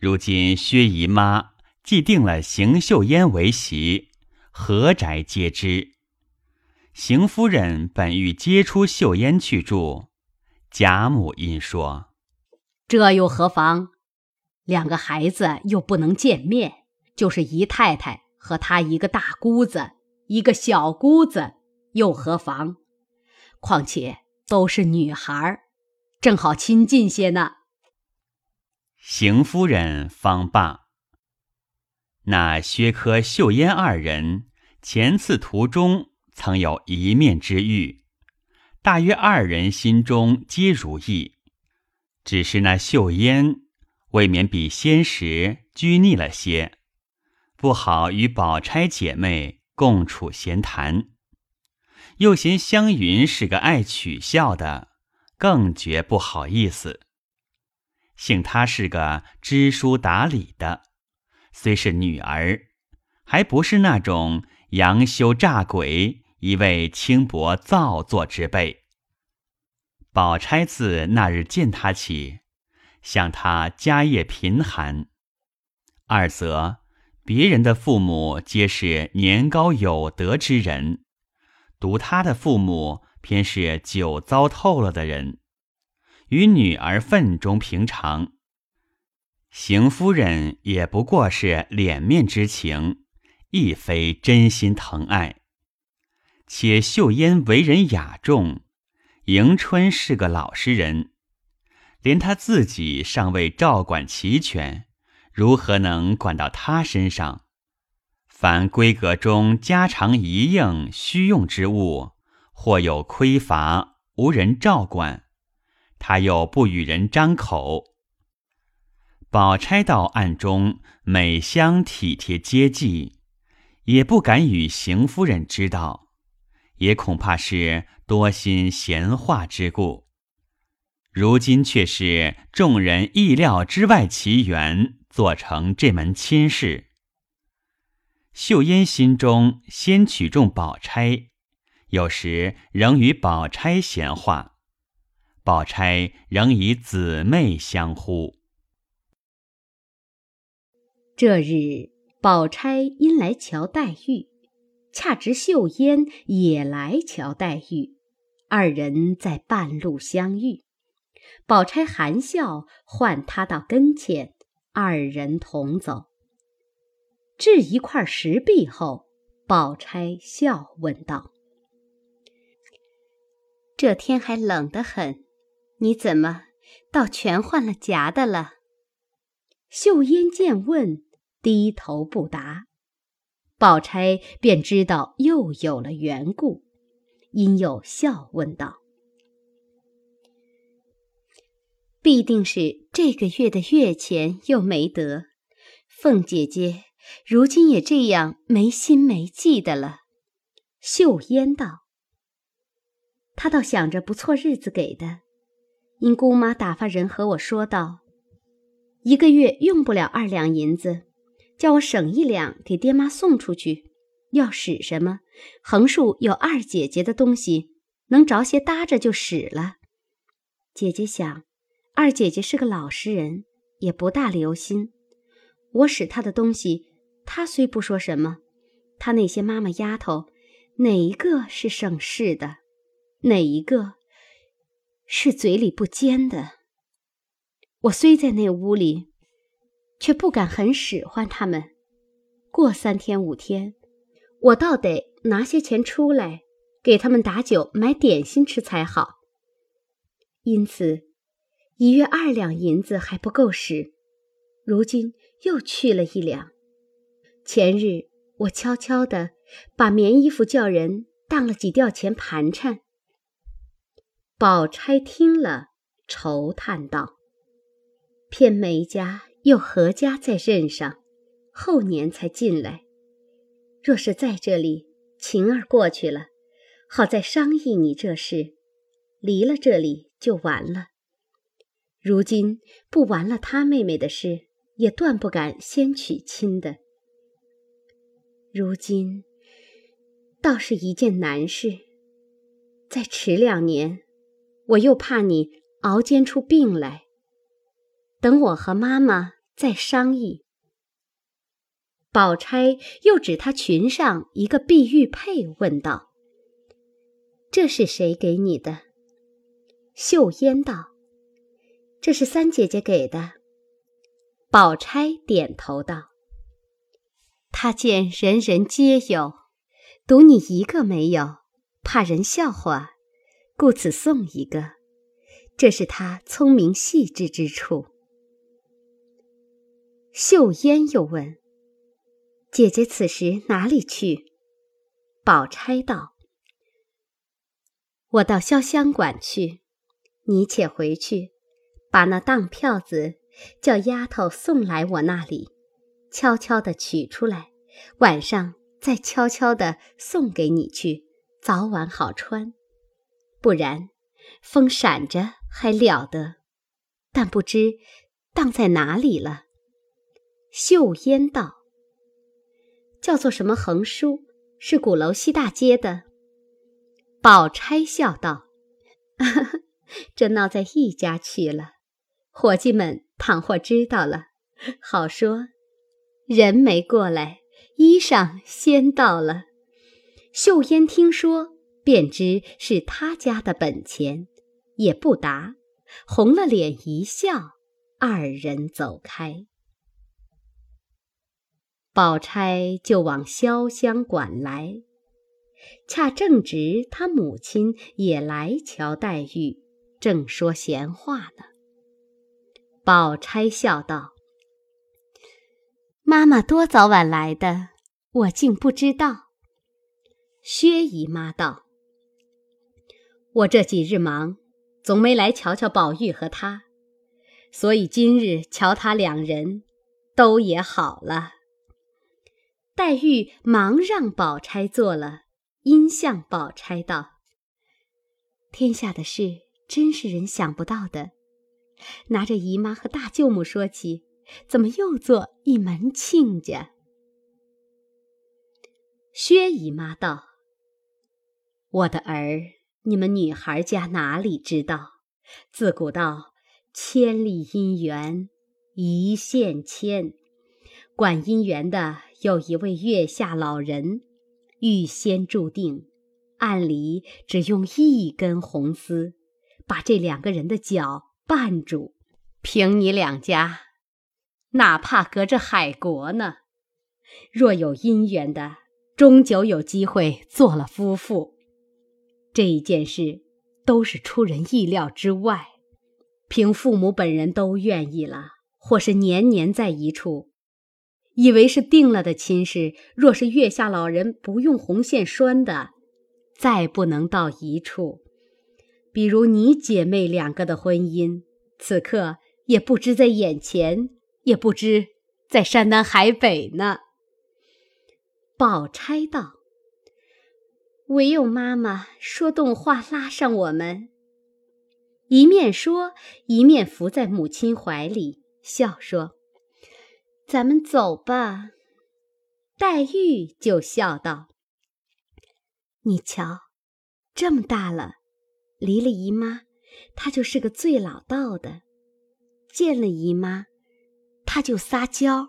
如今薛姨妈既定了邢岫烟为媳，何宅皆知。邢夫人本欲接出岫烟去住，贾母因说：“这又何妨？两个孩子又不能见面，就是姨太太和她一个大姑子，一个小姑子，又何妨？况且都是女孩儿，正好亲近些呢。”邢夫人方罢。那薛科、秀烟二人前次途中曾有一面之遇，大约二人心中皆如意，只是那秀烟未免比先时拘泥了些，不好与宝钗姐妹共处闲谈，又嫌湘云是个爱取笑的，更觉不好意思。幸她是个知书达理的，虽是女儿，还不是那种杨修诈鬼、一味轻薄造作之辈。宝钗自那日见他起，想他家业贫寒；二则别人的父母皆是年高有德之人，独他的父母偏是酒糟透了的人。与女儿份中平常，邢夫人也不过是脸面之情，亦非真心疼爱。且秀烟为人雅重，迎春是个老实人，连她自己尚未照管齐全，如何能管到她身上？凡闺阁中家常一应需用之物，或有匮乏，无人照管。他又不与人张口。宝钗到暗中每相体贴接济，也不敢与邢夫人知道，也恐怕是多心闲话之故。如今却是众人意料之外奇缘，做成这门亲事。秀英心中先取中宝钗，有时仍与宝钗闲话。宝钗仍以姊妹相呼。这日，宝钗因来瞧黛玉，恰值秀烟也来瞧黛玉，二人在半路相遇。宝钗含笑唤她到跟前，二人同走。至一块石壁后，宝钗笑问道：“这天还冷得很。”你怎么倒全换了夹的了？秀烟见问，低头不答。宝钗便知道又有了缘故，因又笑问道：“必定是这个月的月钱又没得，凤姐姐如今也这样没心没计的了。”秀烟道：“她倒想着不错日子给的。”因姑妈打发人和我说道：“一个月用不了二两银子，叫我省一两给爹妈送出去。要使什么，横竖有二姐姐的东西，能着些搭着就使了。姐姐想，二姐姐是个老实人，也不大留心。我使她的东西，她虽不说什么，她那些妈妈丫头，哪一个是省事的，哪一个？”是嘴里不尖的。我虽在那屋里，却不敢很使唤他们。过三天五天，我倒得拿些钱出来，给他们打酒买点心吃才好。因此，一月二两银子还不够使，如今又去了一两。前日我悄悄的把棉衣服叫人当了几吊钱盘缠。宝钗听了，愁叹道：“偏梅家又何家在任上，后年才进来。若是在这里，晴儿过去了，好再商议你这事；离了这里就完了。如今不完了他妹妹的事，也断不敢先娶亲的。如今倒是一件难事，再迟两年。”我又怕你熬煎出病来。等我和妈妈再商议。宝钗又指她裙上一个碧玉佩，问道：“这是谁给你的？”秀烟道：“这是三姐姐给的。”宝钗点头道：“她见人人皆有，独你一个没有，怕人笑话，故此送一个。这是他聪明细致之处。”秀烟又问。姐姐此时哪里去？宝钗道：“我到潇湘馆去，你且回去，把那当票子叫丫头送来我那里，悄悄的取出来，晚上再悄悄的送给你去，早晚好穿。不然，风闪着还了得？但不知荡在哪里了。”秀烟道。叫做什么横书？是鼓楼西大街的。宝钗笑道：“ 这闹在一家去了。伙计们倘或知道了，好说。人没过来，衣裳先到了。”秀烟听说，便知是他家的本钱，也不答，红了脸一笑，二人走开。宝钗就往潇湘馆来，恰正值她母亲也来瞧黛玉，正说闲话呢。宝钗笑道：“妈妈多早晚来的，我竟不知道。”薛姨妈道：“我这几日忙，总没来瞧瞧宝玉和他，所以今日瞧他两人，都也好了。”黛玉忙让宝钗坐了，因向宝钗道：“天下的事真是人想不到的。拿着姨妈和大舅母说起，怎么又做一门亲家？”薛姨妈道：“我的儿，你们女孩家哪里知道？自古道千里姻缘一线牵，管姻缘的。”有一位月下老人，预先注定，按理只用一根红丝，把这两个人的脚绊住。凭你两家，哪怕隔着海国呢？若有姻缘的，终究有机会做了夫妇。这一件事都是出人意料之外，凭父母本人都愿意了，或是年年在一处。以为是定了的亲事，若是月下老人不用红线拴的，再不能到一处。比如你姐妹两个的婚姻，此刻也不知在眼前，也不知在山南海北呢。宝钗道：“唯有妈妈说动话拉上我们。”一面说，一面伏在母亲怀里，笑说。咱们走吧。黛玉就笑道：“你瞧，这么大了，离了姨妈，她就是个最老道的；见了姨妈，她就撒娇。”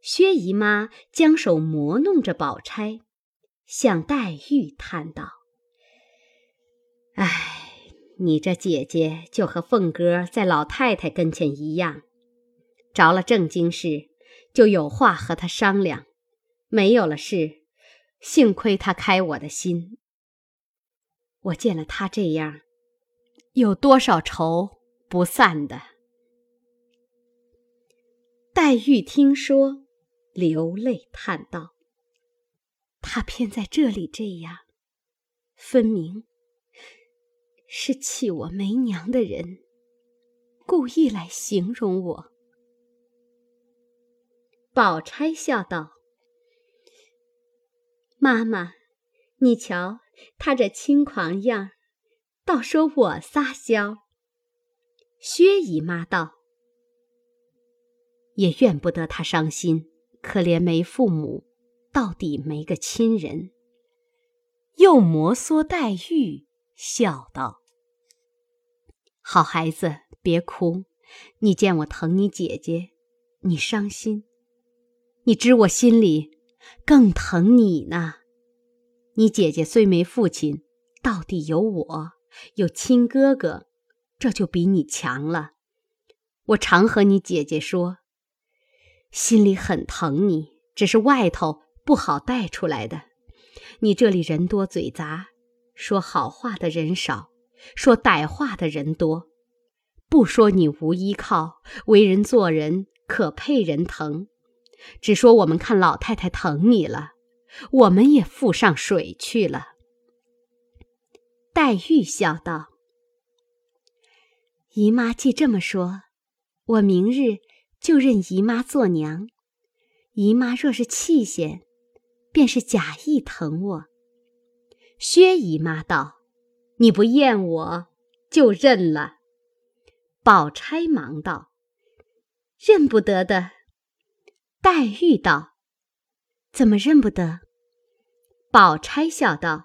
薛姨妈将手磨弄着宝钗，向黛玉叹道：“哎，你这姐姐就和凤哥在老太太跟前一样。”着了正经事，就有话和他商量；没有了事，幸亏他开我的心。我见了他这样，有多少愁不散的？黛玉听说，流泪叹道：“他偏在这里这样，分明是弃我没娘的人，故意来形容我。”宝钗笑道：“妈妈，你瞧他这轻狂样，倒说我撒娇。”薛姨妈道：“也怨不得他伤心，可怜没父母，到底没个亲人。”又摩挲黛玉，笑道：“好孩子，别哭，你见我疼你姐姐，你伤心。你知我心里更疼你呢。你姐姐虽没父亲，到底有我，有亲哥哥，这就比你强了。我常和你姐姐说，心里很疼你，只是外头不好带出来的。你这里人多嘴杂，说好话的人少，说歹话的人多。不说你无依靠，为人做人可配人疼，只说我们看老太太疼你了，我们也附上水去了。黛玉笑道：“姨妈既这么说。”我明日就认姨妈做娘，姨妈若是气嫌，便是假意疼我。薛姨妈道：“你不厌我，就认了。”宝钗忙道：“认不得的。”黛玉道：“怎么认不得？”宝钗笑道：“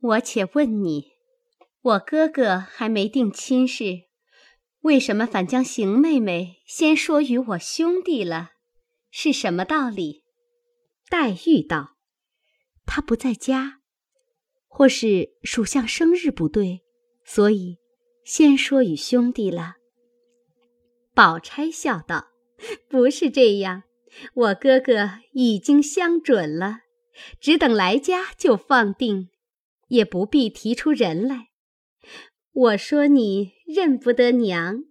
我且问你，我哥哥还没定亲事。”为什么反将邢妹妹先说与我兄弟了？是什么道理？黛玉道：“他不在家，或是属相生日不对，所以先说与兄弟了。”宝钗笑道：“不是这样，我哥哥已经相准了，只等来家就放定，也不必提出人来。”我说你认不得娘，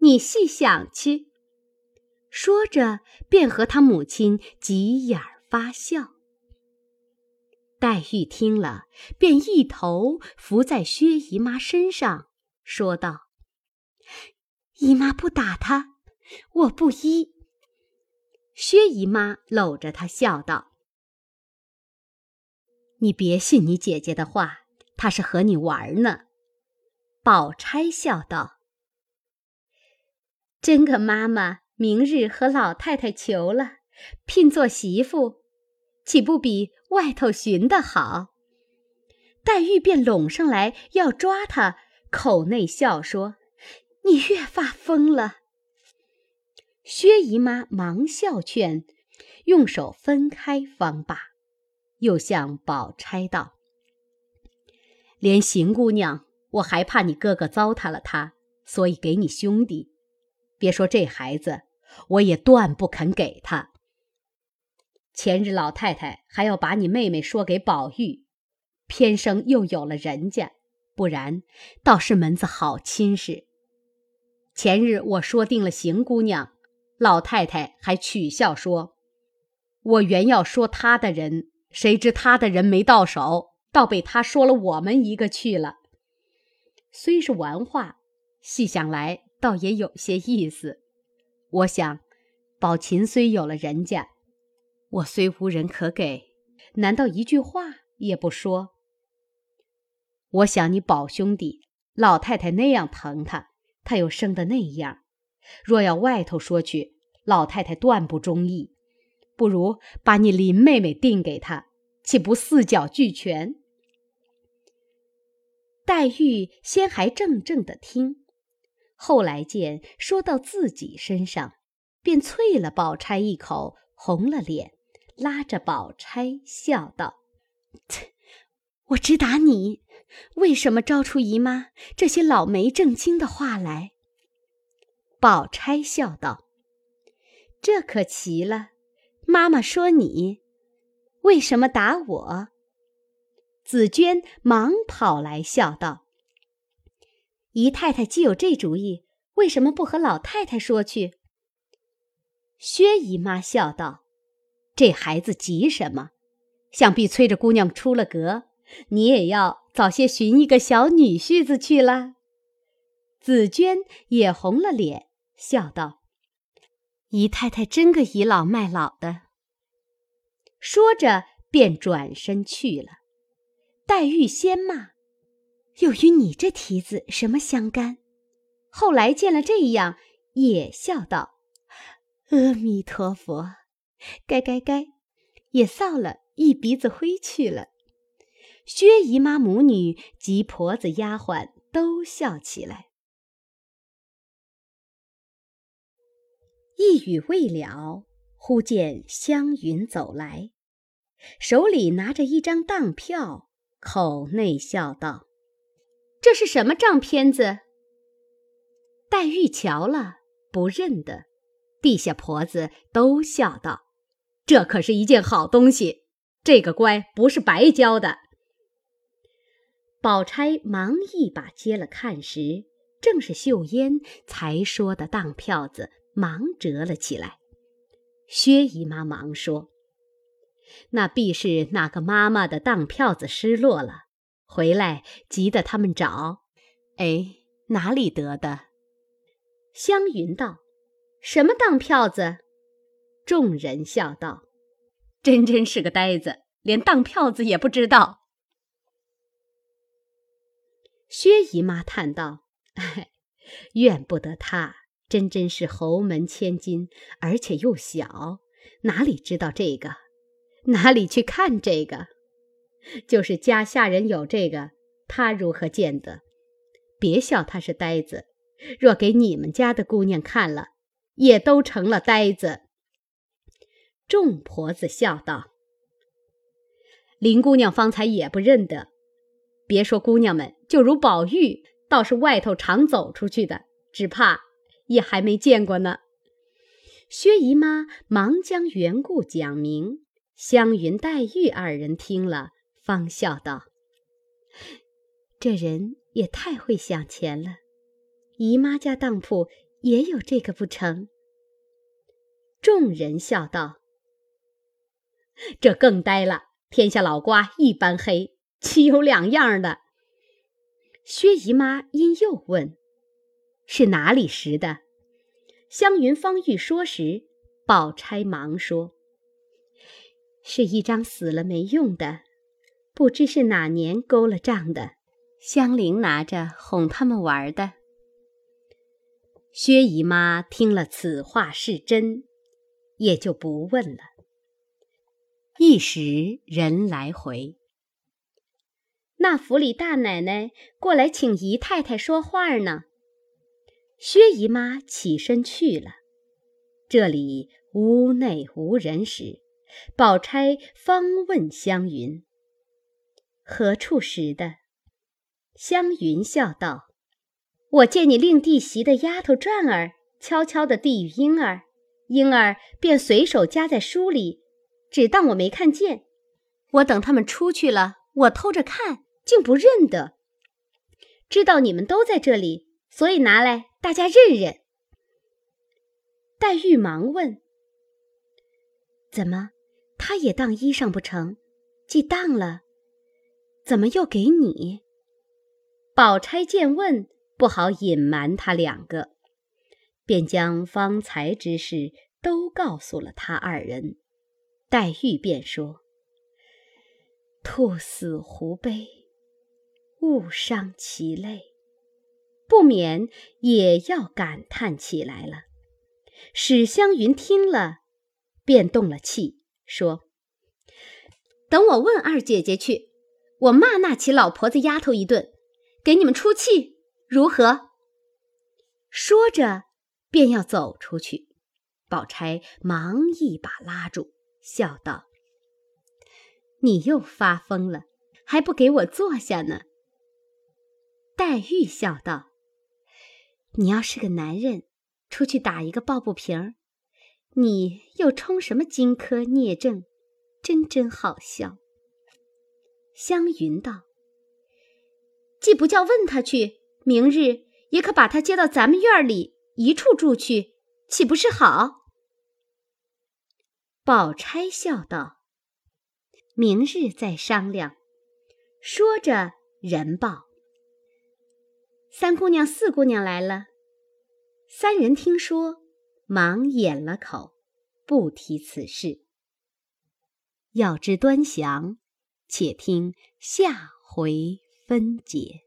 你细想去。说着，便和他母亲挤眼发笑。黛玉听了，便一头伏在薛姨妈身上，说道：“姨妈不打他，我不依。”薛姨妈搂着她笑道：“你别信你姐姐的话，她是和你玩呢。”宝钗笑道：“真个妈妈明日和老太太求了，聘做媳妇，岂不比外头寻的好？”黛玉便拢上来要抓他，口内笑说：“你越发疯了。”薛姨妈忙笑劝，用手分开方罢，又向宝钗道：“连邢姑娘。”我还怕你哥哥糟蹋了他，所以给你兄弟。别说这孩子，我也断不肯给他。前日老太太还要把你妹妹说给宝玉，偏生又有了人家，不然倒是门子好亲事。前日我说定了邢姑娘，老太太还取笑说：“我原要说她的人，谁知她的人没到手，倒被他说了我们一个去了。”虽是玩话，细想来倒也有些意思。我想，宝琴虽有了人家，我虽无人可给，难道一句话也不说？我想你宝兄弟，老太太那样疼他，他又生的那样，若要外头说去，老太太断不中意。不如把你林妹妹定给他，岂不四角俱全？黛玉先还怔怔的听，后来见说到自己身上，便啐了宝钗一口，红了脸，拉着宝钗笑道：“我只打你，为什么招出姨妈这些老没正经的话来？”宝钗笑道：“这可奇了，妈妈说你，为什么打我？”紫娟忙跑来笑道：“姨太太既有这主意，为什么不和老太太说去？”薛姨妈笑道：“这孩子急什么？想必催着姑娘出了阁，你也要早些寻一个小女婿子去了。”紫娟也红了脸，笑道：“姨太太真个倚老卖老的。”说着便转身去了。黛玉先骂：“又与你这蹄子什么相干？”后来见了这样，也笑道：“阿弥陀佛，该该该，也臊了一鼻子灰去了。”薛姨妈母女及婆子丫鬟都笑起来。一语未了，忽见湘云走来，手里拿着一张当票，口内笑道：“这是什么账片子？”黛玉瞧了，不认得，地下婆子都笑道：“这可是一件好东西，这个乖不是白教的。”宝钗忙一把接了看时，正是秀烟才说的当票子，忙折了起来。薛姨妈忙说：“那必是哪个妈妈的当票子失落了，回来急得他们找。哎，哪里得的？”湘云道：“什么当票子？”众人笑道：“真真是个呆子，连当票子也不知道。”薛姨妈叹道：“哎，怨不得她，真真是侯门千金，而且又小，哪里知道这个？哪里去看这个？就是家下人有这个，她如何见得？别笑她是呆子，若给你们家的姑娘看了，也都成了呆子。”众婆子笑道：“林姑娘方才也不认得。”别说姑娘们，就如宝玉，倒是外头常走出去的，只怕也还没见过呢。薛姨妈忙将缘故讲明，湘云、黛玉二人听了，方笑道：“这人也太会想钱了，姨妈家当铺也有这个不成？”众人笑道：“这更呆了，天下老瓜一般黑。”岂有两样的？薛姨妈因又问：“是哪里拾的？”湘云方欲说时，宝钗忙说：“是一张死了没用的，不知是哪年勾了账的，香菱拿着哄他们玩的。”薛姨妈听了此话是真，也就不问了。一时人来回。那府里大奶奶过来请姨太太说话呢。薛姨妈起身去了。这里屋内无人时，宝钗方问湘云：“何处识的？”湘云笑道：“我见你令弟媳的丫头转儿悄悄地递与婴儿，婴儿便随手夹在书里，只当我没看见。我等他们出去了，我偷着看。”竟不认得，知道你们都在这里，所以拿来大家认认。黛玉忙问：“怎么，他也当衣裳不成？既当了，怎么又给你？”宝钗见问，不好隐瞒他两个，便将方才之事都告诉了他二人。黛玉便说：“兔死狐悲。”勿伤其泪，不免也要感叹起来了。史湘云听了，便动了气，说：“等我问二姐姐去，我骂那起老婆子丫头一顿，给你们出气，如何？”说着，便要走出去。宝钗忙一把拉住，笑道：“你又发疯了，还不给我坐下呢？”黛玉笑道：“你要是个男人，出去打一个抱不平，你又充什么金科孽症？真真好笑。”湘云道：“既不叫问他去，明日也可把他接到咱们院里一处住去，岂不是好？”宝钗笑道：“明日再商量。”说着，人报。三姑娘、四姑娘来了，三人听说，忙掩了口，不提此事。要知端详，且听下回分解。